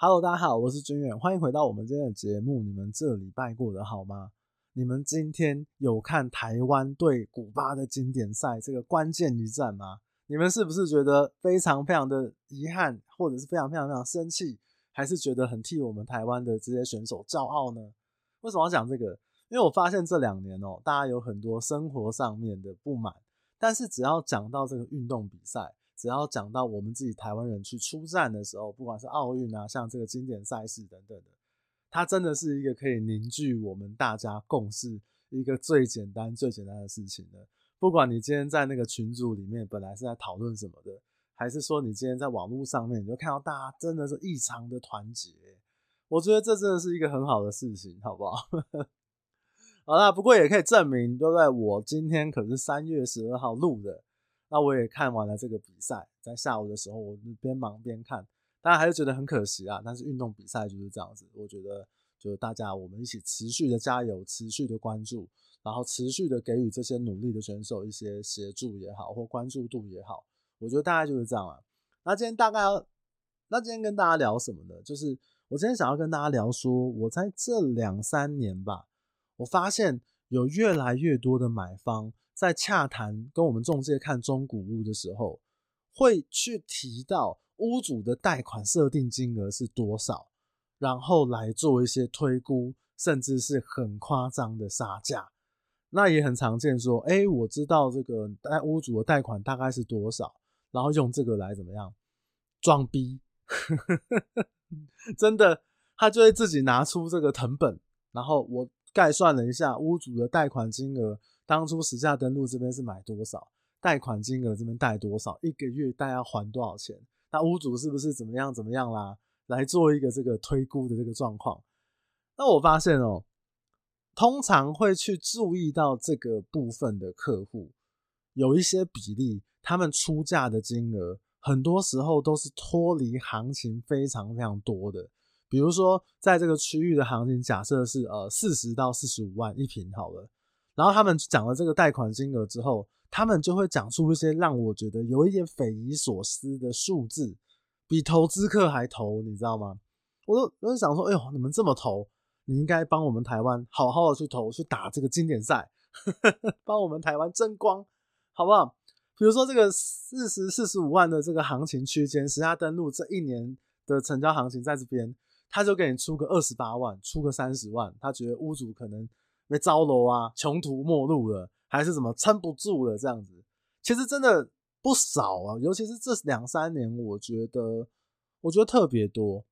Hello，大家好，我是军远，欢迎回到我们今天的节目。你们这礼拜过得好吗？你们今天有看台湾对古巴的经典赛这个关键一战吗？你们是不是觉得非常非常的遗憾，或者是非常非常非常生气，还是觉得很替我们台湾的这些选手骄傲呢？为什么要讲这个？因为我发现这两年哦，大家有很多生活上面的不满，但是只要讲到这个运动比赛。只要讲到我们自己台湾人去出战的时候，不管是奥运啊，像这个经典赛事等等的，它真的是一个可以凝聚我们大家共识一个最简单、最简单的事情的。不管你今天在那个群组里面本来是在讨论什么的，还是说你今天在网络上面，你就看到大家真的是异常的团结，我觉得这真的是一个很好的事情，好不好？好啦，不过也可以证明，对不对？我今天可是三月十二号录的。那我也看完了这个比赛，在下午的时候，我边忙边看，当然还是觉得很可惜啊。但是运动比赛就是这样子，我觉得就是大家我们一起持续的加油，持续的关注，然后持续的给予这些努力的选手一些协助也好，或关注度也好，我觉得大概就是这样啊。那今天大概要，那今天跟大家聊什么呢？就是我今天想要跟大家聊说，我在这两三年吧，我发现有越来越多的买方。在洽谈跟我们中介看中古屋的时候，会去提到屋主的贷款设定金额是多少，然后来做一些推估，甚至是很夸张的杀价。那也很常见，说，哎，我知道这个贷屋主的贷款大概是多少，然后用这个来怎么样装逼，真的，他就会自己拿出这个謄本，然后我概算了一下屋主的贷款金额。当初实价登录这边是买多少，贷款金额这边贷多少，一个月大概还多少钱？那屋主是不是怎么样怎么样啦？来做一个这个推估的这个状况。那我发现哦，通常会去注意到这个部分的客户，有一些比例，他们出价的金额，很多时候都是脱离行情非常非常多的。比如说，在这个区域的行情，假设是呃四十到四十五万一平好了。然后他们讲了这个贷款金额之后，他们就会讲出一些让我觉得有一点匪夷所思的数字，比投资客还投，你知道吗？我都我就想说，哎呦，你们这么投，你应该帮我们台湾好好的去投，去打这个经典赛，帮我们台湾争光，好不好？比如说这个四十四十五万的这个行情区间，实价登录这一年的成交行情在这边，他就给你出个二十八万，出个三十万，他觉得屋主可能。被糟楼啊，穷途末路了，还是什么撑不住了这样子，其实真的不少啊，尤其是这两三年，我觉得我觉得特别多。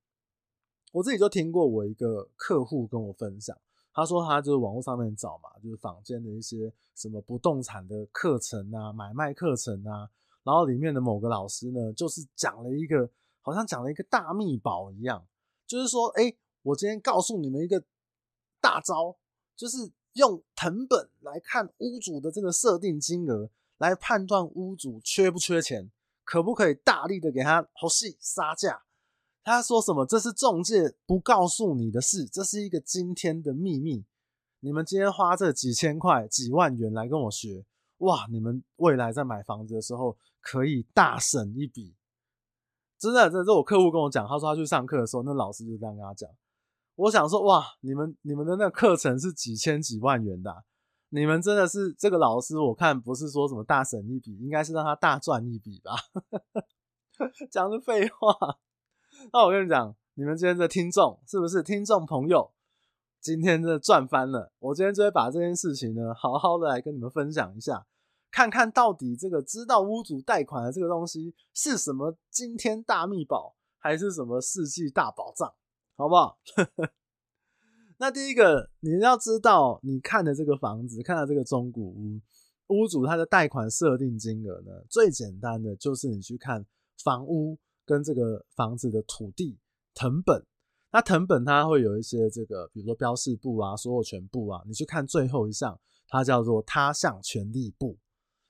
我自己就听过我一个客户跟我分享，他说他就是网络上面找嘛，就是坊间的一些什么不动产的课程啊，买卖课程啊，然后里面的某个老师呢，就是讲了一个好像讲了一个大秘宝一样，就是说，哎，我今天告诉你们一个大招。就是用謄本来看屋主的这个设定金额，来判断屋主缺不缺钱，可不可以大力的给他好戏杀价。他说什么？这是中介不告诉你的事，这是一个惊天的秘密。你们今天花这几千块、几万元来跟我学，哇！你们未来在买房子的时候可以大省一笔。真的，这是我客户跟我讲，他说他去上课的时候，那老师就这样跟他讲。我想说，哇，你们你们的那课程是几千几万元的，你们真的是这个老师，我看不是说什么大省一笔，应该是让他大赚一笔吧？讲的废话。那我跟你讲，你们今天的听众是不是听众朋友？今天真的赚翻了。我今天就会把这件事情呢，好好的来跟你们分享一下，看看到底这个知道屋主贷款的这个东西是什么惊天大秘宝，还是什么世纪大宝藏？好不好？那第一个，你要知道，你看的这个房子，看的这个中古屋，屋主他的贷款设定金额呢，最简单的就是你去看房屋跟这个房子的土地藤本。那藤本它会有一些这个，比如说标示簿啊、所有权簿啊，你去看最后一项，它叫做他项权利簿。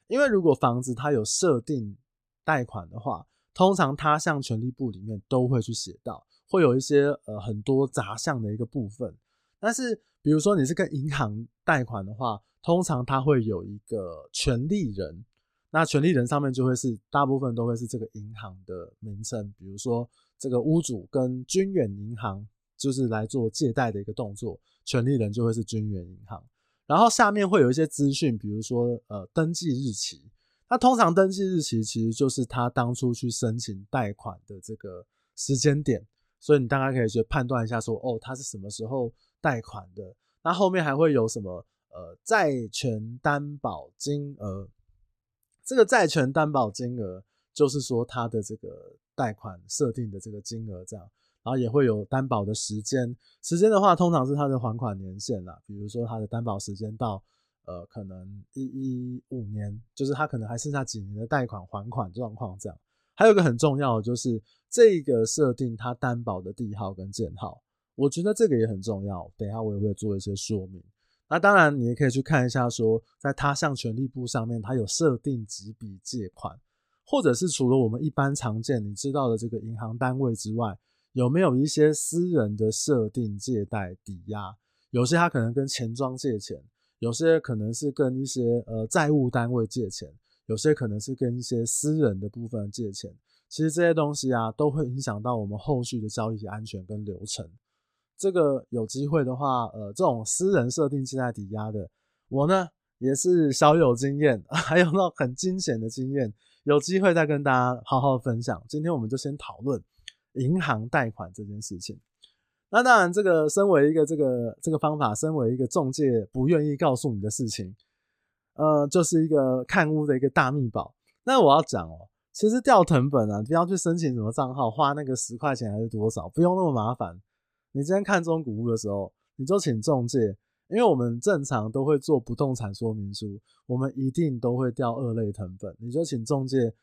因为如果房子它有设定贷款的话，通常他项权利簿里面都会去写到。会有一些呃很多杂项的一个部分，但是比如说你是跟银行贷款的话，通常它会有一个权利人，那权利人上面就会是大部分都会是这个银行的名称，比如说这个屋主跟军远银行就是来做借贷的一个动作，权利人就会是军远银行。然后下面会有一些资讯，比如说呃登记日期，那通常登记日期其实就是他当初去申请贷款的这个时间点，所以你大概可以去判断一下说，哦，他是什么时候贷款的。那后面还会有什么呃债权担保金额，这个债权担保金额就是说他的这个贷款设定的这个金额这样。然后也会有担保的时间，时间的话通常是它的还款年限啦，比如说它的担保时间到呃可能一一五年，就是它可能还剩下几年的贷款还款状况这样。还有一个很重要的就是这个设定它担保的地号跟建号，我觉得这个也很重要。等一下我也会做一些说明。那当然你也可以去看一下说，在他项权利簿上面它有设定几笔借款，或者是除了我们一般常见你知道的这个银行单位之外。有没有一些私人的设定借贷抵押？有些他可能跟钱庄借钱，有些可能是跟一些呃债务单位借钱，有些可能是跟一些私人的部分借钱。其实这些东西啊，都会影响到我们后续的交易安全跟流程。这个有机会的话，呃，这种私人设定借贷抵押的，我呢也是小有经验，还有那很惊险的经验，有机会再跟大家好好分享。今天我们就先讨论。银行贷款这件事情，那当然，这个身为一个这个这个方法，身为一个中介不愿意告诉你的事情，呃，就是一个看屋的一个大秘宝。那我要讲哦，其实调藤本啊，不要去申请什么账号，花那个十块钱还是多少，不用那么麻烦。你今天看中古屋的时候，你就请中介，因为我们正常都会做不动产说明书，我们一定都会调二类藤本，你就请中介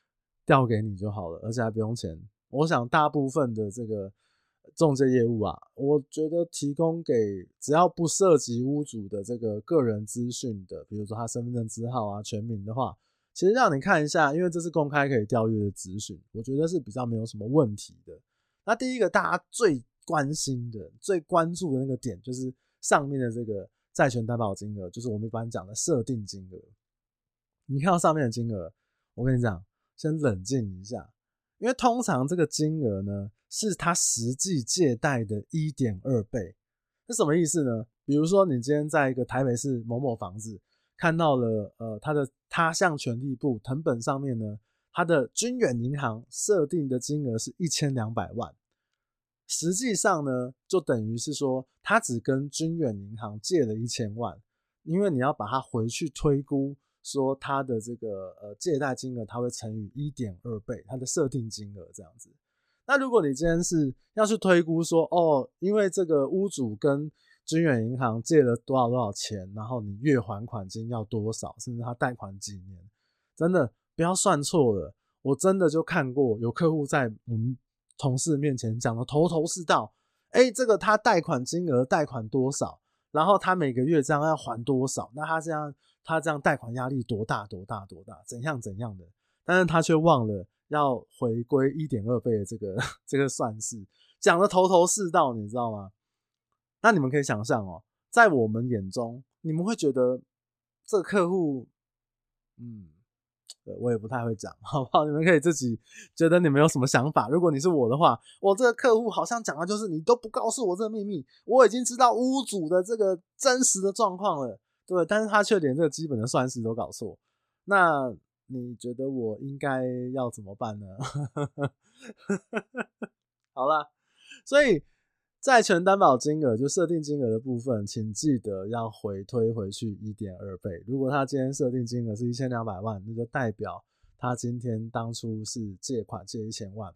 调给你就好了，而且还不用钱。我想大部分的这个中介业务啊，我觉得提供给只要不涉及屋主的这个个人资讯的，比如说他身份证字号啊、全名的话，其实让你看一下，因为这是公开可以调阅的资讯，我觉得是比较没有什么问题的。那第一个大家最关心的、最关注的那个点，就是上面的这个债权担保金额，就是我们一般讲的设定金额。你看到上面的金额，我跟你讲，先冷静一下。因为通常这个金额呢，是他实际借贷的一点二倍，是什么意思呢？比如说你今天在一个台北市某某房子看到了，呃，他的他项权利簿藤本上面呢，他的军远银行设定的金额是一千两百万，实际上呢，就等于是说他只跟军远银行借了一千万，因为你要把它回去推估。说他的这个呃借贷金额，他会乘以一点二倍，他的设定金额这样子。那如果你今天是要去推估说，哦，因为这个屋主跟军远银行借了多少多少钱，然后你月还款金要多少，甚至他贷款几年，真的不要算错了。我真的就看过有客户在我们同事面前讲的头头是道，哎，这个他贷款金额贷款多少，然后他每个月这样要还多少，那他这样。他这样贷款压力多大多大多大，怎样怎样的，但是他却忘了要回归一点二倍的这个 这个算式，讲的头头是道，你知道吗？那你们可以想象哦，在我们眼中，你们会觉得这客户，嗯，对，我也不太会讲，好不好？你们可以自己觉得你们有什么想法。如果你是我的话，我这个客户好像讲的就是你都不告诉我这个秘密，我已经知道屋主的这个真实的状况了。对，但是他却连这个基本的算式都搞错，那你觉得我应该要怎么办呢？好啦，所以债权担保金额就设定金额的部分，请记得要回推回去一点二倍。如果他今天设定金额是一千两百万，那就代表他今天当初是借款借一千万。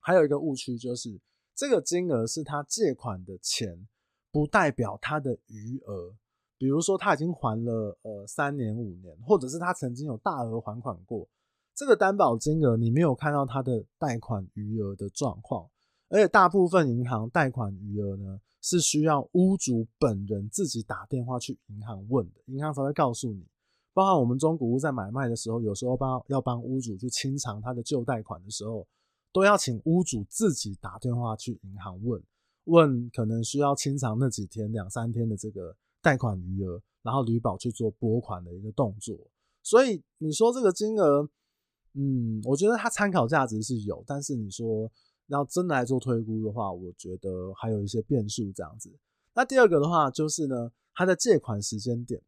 还有一个误区就是，这个金额是他借款的钱，不代表他的余额。比如说他已经还了呃三年五年，或者是他曾经有大额还款过，这个担保金额你没有看到他的贷款余额的状况，而且大部分银行贷款余额呢是需要屋主本人自己打电话去银行问的，银行才会告诉你。包含我们中古屋在买卖的时候，有时候帮要帮屋主去清偿他的旧贷款的时候，都要请屋主自己打电话去银行问，问可能需要清偿那几天两三天的这个。贷款余额，然后履保去做拨款的一个动作，所以你说这个金额，嗯，我觉得它参考价值是有，但是你说要真的来做推估的话，我觉得还有一些变数这样子。那第二个的话就是呢，它的借款时间点，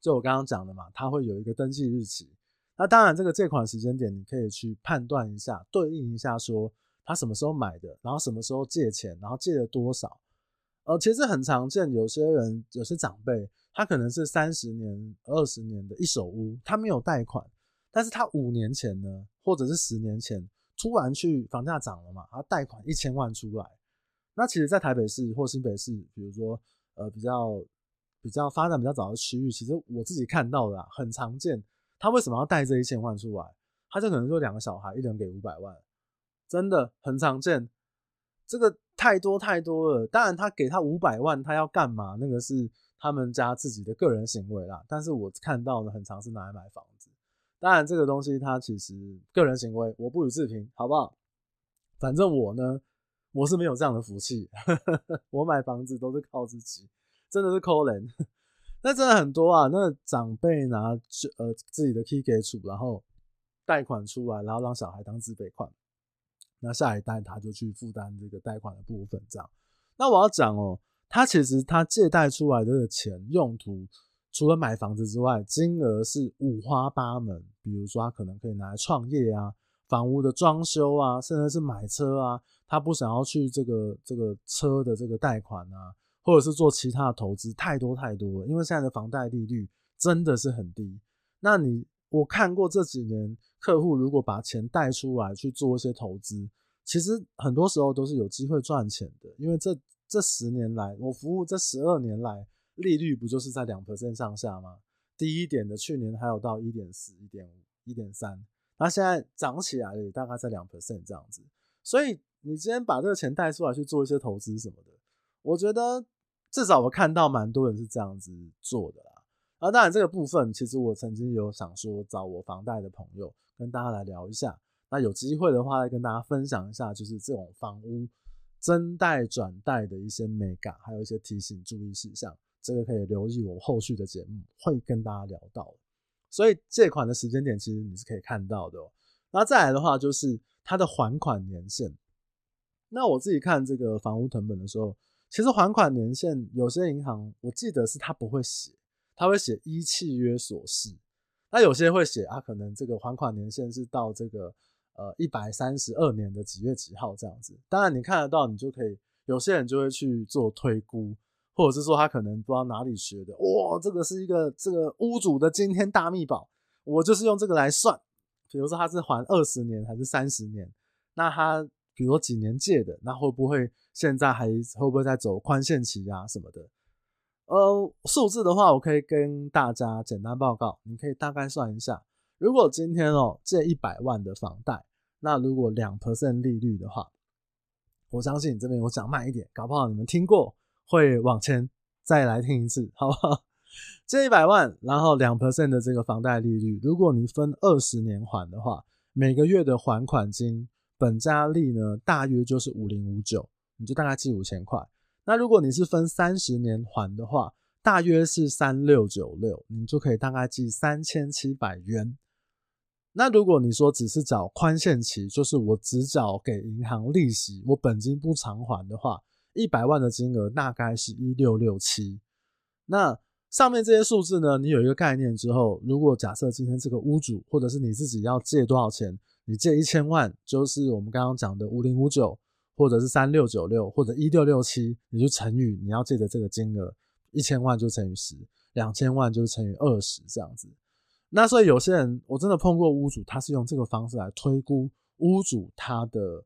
就我刚刚讲的嘛，它会有一个登记日期。那当然，这个借款时间点你可以去判断一下，对应一下，说他什么时候买的，然后什么时候借钱，然后借了多少。呃，其实很常见，有些人有些长辈，他可能是三十年、二十年的一手屋，他没有贷款，但是他五年前呢，或者是十年前，突然去房价涨了嘛，他贷款一千万出来。那其实，在台北市或新北市，比如说呃比较比较发展比较早的区域，其实我自己看到的啊，很常见。他为什么要贷这一千万出来？他就可能就两个小孩，一人给五百万，真的很常见。这个太多太多了。当然，他给他五百万，他要干嘛？那个是他们家自己的个人行为啦。但是我看到的很常是拿来买房子。当然，这个东西他其实个人行为，我不予置评，好不好？反正我呢，我是没有这样的福气。我买房子都是靠自己，真的是抠人。那真的很多啊！那长辈拿呃自己的 key 给出，然后贷款出来，然后让小孩当自备款，那下一代他就去负担这个贷款的部分，这样。那我要讲哦，他其实他借贷出来的钱用途，除了买房子之外，金额是五花八门。比如说他可能可以拿来创业啊，房屋的装修啊，甚至是买车啊，他不想要去这个这个车的这个贷款啊。或者是做其他的投资，太多太多了，因为现在的房贷利率真的是很低。那你我看过这几年客户如果把钱贷出来去做一些投资，其实很多时候都是有机会赚钱的。因为这这十年来，我服务这十二年来，利率不就是在两 percent 上下吗？低一点的去年还有到一点四、一点五、一点三，那现在涨起来了，也大概在两 percent 这样子。所以你今天把这个钱贷出来去做一些投资什么的。我觉得至少我看到蛮多人是这样子做的啦。啊，当然这个部分其实我曾经有想说找我房贷的朋友跟大家来聊一下。那有机会的话再跟大家分享一下，就是这种房屋增贷转贷的一些美感，还有一些提醒注意事项。这个可以留意我后续的节目会跟大家聊到。所以借款的时间点其实你是可以看到的。那再来的话就是它的还款年限。那我自己看这个房屋成本的时候。其实还款年限，有些银行我记得是他不会写，他会写依契约所示。那有些会写啊，可能这个还款年限是到这个呃一百三十二年的几月几号这样子。当然你看得到，你就可以，有些人就会去做推估，或者是说他可能不知道哪里学的，哇，这个是一个这个屋主的惊天大秘宝，我就是用这个来算。比如说他是还二十年还是三十年，那他。比如说几年借的，那会不会现在还会不会在走宽限期啊什么的？呃，数字的话，我可以跟大家简单报告，你可以大概算一下。如果今天哦借一百万的房贷，那如果两 percent 利率的话，我相信你这边我讲慢一点，搞不好你们听过会往前再来听一次，好不好？借一百万，然后两 percent 的这个房贷利率，如果你分二十年还的话，每个月的还款金。本加利呢，大约就是五零五九，你就大概记五千块。那如果你是分三十年还的话，大约是三六九六，你就可以大概记三千七百元。那如果你说只是找宽限期，就是我只缴给银行利息，我本金不偿还的话，一百万的金额大概是一六六七。那上面这些数字呢，你有一个概念之后，如果假设今天这个屋主或者是你自己要借多少钱？你借一千万，就是我们刚刚讲的五零五九，或者是三六九六，或者一六六七，你就乘以你要借的这个金额，一千万就乘以十，两千万就乘以二十这样子。那所以有些人我真的碰过屋主，他是用这个方式来推估屋主他的，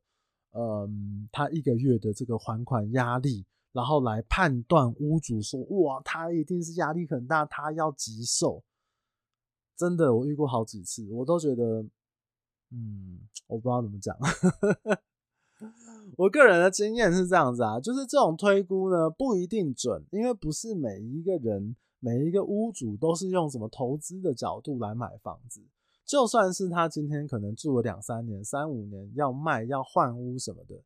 嗯，他一个月的这个还款压力，然后来判断屋主说，哇，他一定是压力很大，他要急售。真的，我遇过好几次，我都觉得。嗯，我不知道怎么讲。我个人的经验是这样子啊，就是这种推估呢不一定准，因为不是每一个人、每一个屋主都是用什么投资的角度来买房子。就算是他今天可能住了两三年、三五年要卖、要换屋什么的，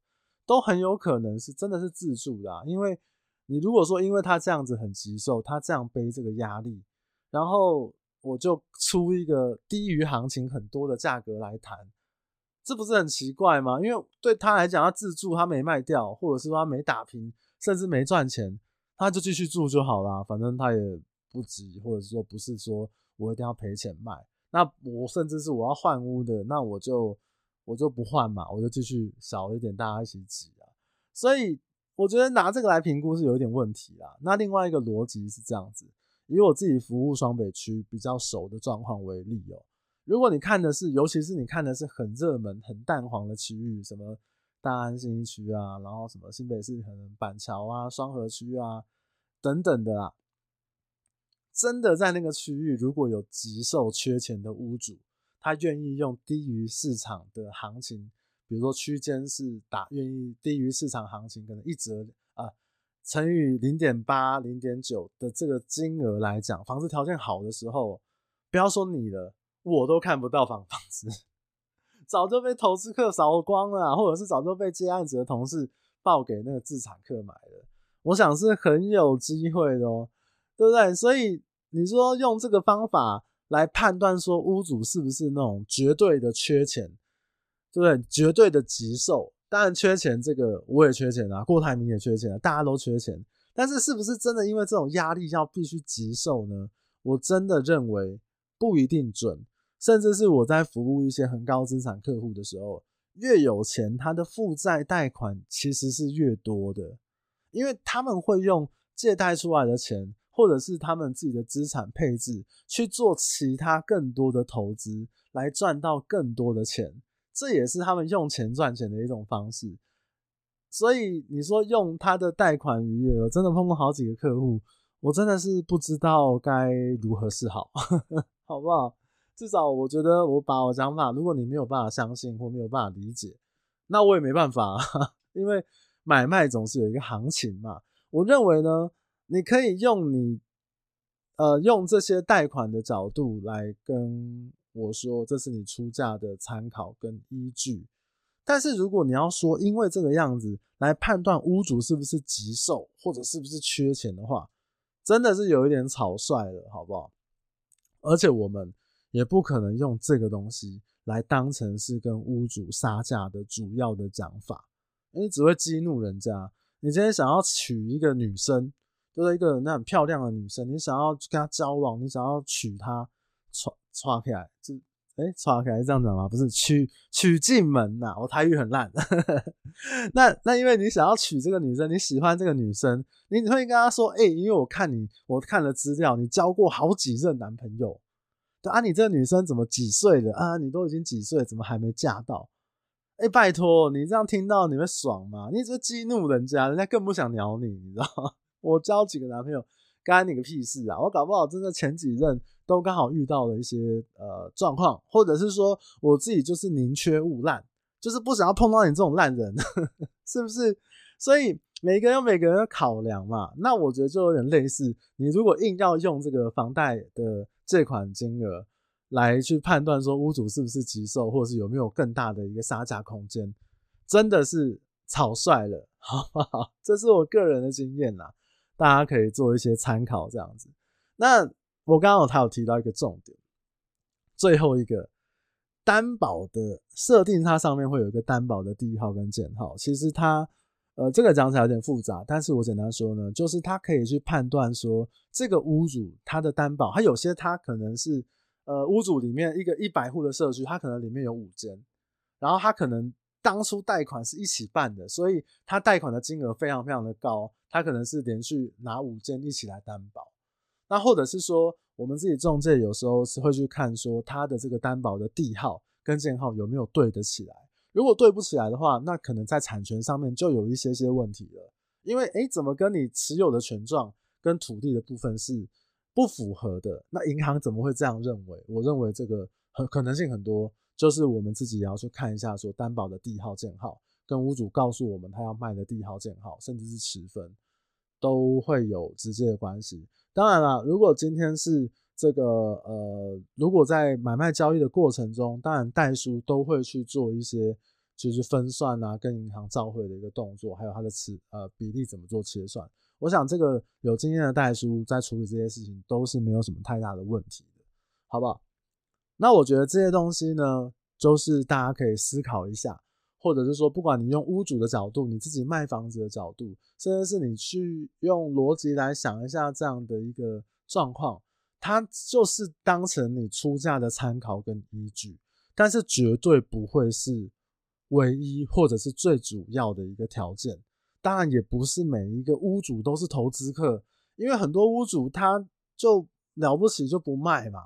都很有可能是真的是自住的啊。因为你如果说因为他这样子很急售，他这样背这个压力，然后。我就出一个低于行情很多的价格来谈，这不是很奇怪吗？因为对他来讲，他自住他没卖掉，或者是说他没打平，甚至没赚钱，他就继续住就好啦。反正他也不急，或者说不是说我一定要赔钱卖。那我甚至是我要换屋的，那我就我就不换嘛，我就继续少一点，大家一起挤啊。所以我觉得拿这个来评估是有一点问题啦。那另外一个逻辑是这样子，以我自己服务双北区比较熟的状况为例喔。如果你看的是，尤其是你看的是很热门、很淡黄的区域，什么大安新区啊，然后什么新北市可能板桥啊、双和区啊等等的啊。真的在那个区域，如果有急售缺钱的屋主，他愿意用低于市场的行情，比如说区间是打愿意低于市场行情，可能一折啊乘以零点八、零点九的这个金额来讲，房子条件好的时候，不要说你了，我都看不到房房子，早就被投资客扫光了，或者是早就被接案子的同事报给那个自产客买了。我想是很有机会的哦。对不对？所以你说用这个方法来判断说屋主是不是那种绝对的缺钱，对不对？绝对的急售，当然缺钱，这个我也缺钱啊，郭台铭也缺钱啊，大家都缺钱。但是是不是真的因为这种压力要必须急售呢？我真的认为不一定准。甚至是我在服务一些很高资产客户的时候，越有钱，他的负债贷款其实是越多的，因为他们会用借贷出来的钱。或者是他们自己的资产配置去做其他更多的投资，来赚到更多的钱，这也是他们用钱赚钱的一种方式。所以你说用他的贷款余额，真的碰过好几个客户，我真的是不知道该如何是好，好不好？至少我觉得我把我讲法，如果你没有办法相信或没有办法理解，那我也没办法，因为买卖总是有一个行情嘛。我认为呢。你可以用你，呃，用这些贷款的角度来跟我说，这是你出价的参考跟依据。但是如果你要说，因为这个样子来判断屋主是不是急售或者是不是缺钱的话，真的是有一点草率了，好不好？而且我们也不可能用这个东西来当成是跟屋主杀价的主要的讲法，因为只会激怒人家。你今天想要娶一个女生。就是一个那很漂亮的女生，你想要跟她交往，你想要娶她，歘歘起来，就哎歘起来是这样讲吗？不是娶娶进门呐，我台语很烂。那那因为你想要娶这个女生，你喜欢这个女生，你会跟她说，哎、欸，因为我看你，我看了资料，你交过好几任男朋友，对啊，你这个女生怎么几岁了啊？你都已经几岁，怎么还没嫁到？哎、欸，拜托，你这样听到你会爽吗？你只会激怒人家，人家更不想鸟你，你知道吗？我交几个男朋友，干你个屁事啊！我搞不好真的前几任都刚好遇到了一些呃状况，或者是说我自己就是宁缺毋滥，就是不想要碰到你这种烂人，是不是？所以每个人有每个人的考量嘛。那我觉得就有点类似，你如果硬要用这个房贷的借款金额来去判断说屋主是不是急售，或者是有没有更大的一个杀价空间，真的是草率了，好不好？这是我个人的经验啦。大家可以做一些参考，这样子。那我刚刚有他有提到一个重点，最后一个担保的设定，它上面会有一个担保的第一号跟减号。其实它呃这个讲起来有点复杂，但是我简单说呢，就是它可以去判断说这个屋主他的担保，它有些它可能是呃屋主里面一个一百户的社区，它可能里面有五间，然后它可能。当初贷款是一起办的，所以他贷款的金额非常非常的高，他可能是连续拿五间一起来担保。那或者是说，我们自己中介有时候是会去看说他的这个担保的地号跟建号有没有对得起来。如果对不起来的话，那可能在产权上面就有一些些问题了。因为诶，怎么跟你持有的权状跟土地的部分是不符合的？那银行怎么会这样认为？我认为这个很可能性很多。就是我们自己也要去看一下，说担保的地号、建号，跟屋主告诉我们他要卖的地号、建号，甚至是持分，都会有直接的关系。当然了，如果今天是这个呃，如果在买卖交易的过程中，当然代书都会去做一些就是分算啊，跟银行照会的一个动作，还有它的持呃比例怎么做切算。我想这个有经验的代书在处理这些事情都是没有什么太大的问题的，好不好？那我觉得这些东西呢，就是大家可以思考一下，或者是说，不管你用屋主的角度，你自己卖房子的角度，甚至是你去用逻辑来想一下这样的一个状况，它就是当成你出价的参考跟依据，但是绝对不会是唯一或者是最主要的一个条件。当然，也不是每一个屋主都是投资客，因为很多屋主他就了不起就不卖嘛。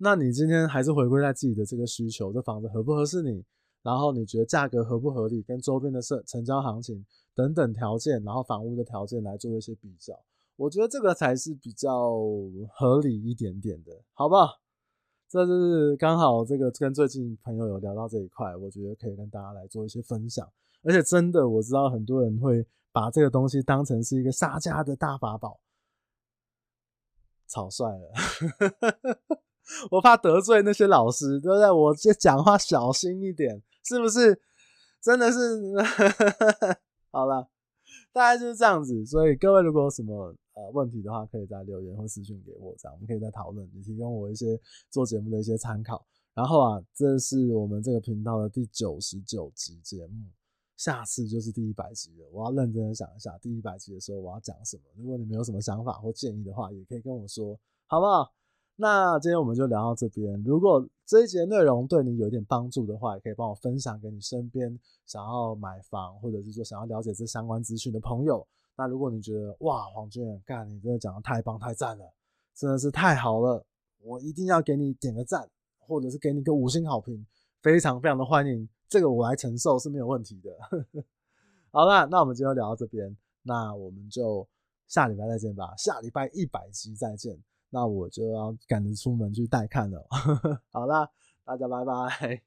那你今天还是回归在自己的这个需求，这房子合不合适你，然后你觉得价格合不合理，跟周边的成成交行情等等条件，然后房屋的条件来做一些比较，我觉得这个才是比较合理一点点的，好不好？这就是刚好这个跟最近朋友有聊到这一块，我觉得可以跟大家来做一些分享，而且真的我知道很多人会把这个东西当成是一个杀价的大法宝，草率了。我怕得罪那些老师，对不对？我这讲话小心一点，是不是？真的是，好了，大概就是这样子。所以各位如果有什么呃问题的话，可以在留言或私讯给我，这样我们可以再讨论，也提供我一些做节目的一些参考。然后啊，这是我们这个频道的第九十九集节目，下次就是第一百集了。我要认真的想一下，第一百集的时候我要讲什么。如果你们有什么想法或建议的话，也可以跟我说，好不好？那今天我们就聊到这边。如果这一节内容对你有一点帮助的话，也可以帮我分享给你身边想要买房或者是说想要了解这相关资讯的朋友。那如果你觉得哇，黄俊干，你真的讲的太棒太赞了，真的是太好了，我一定要给你点个赞，或者是给你个五星好评，非常非常的欢迎，这个我来承受是没有问题的。好了，那我们今天聊到这边，那我们就下礼拜再见吧，下礼拜一百集再见。那我就要赶着出门去带看了。好啦，大家拜拜。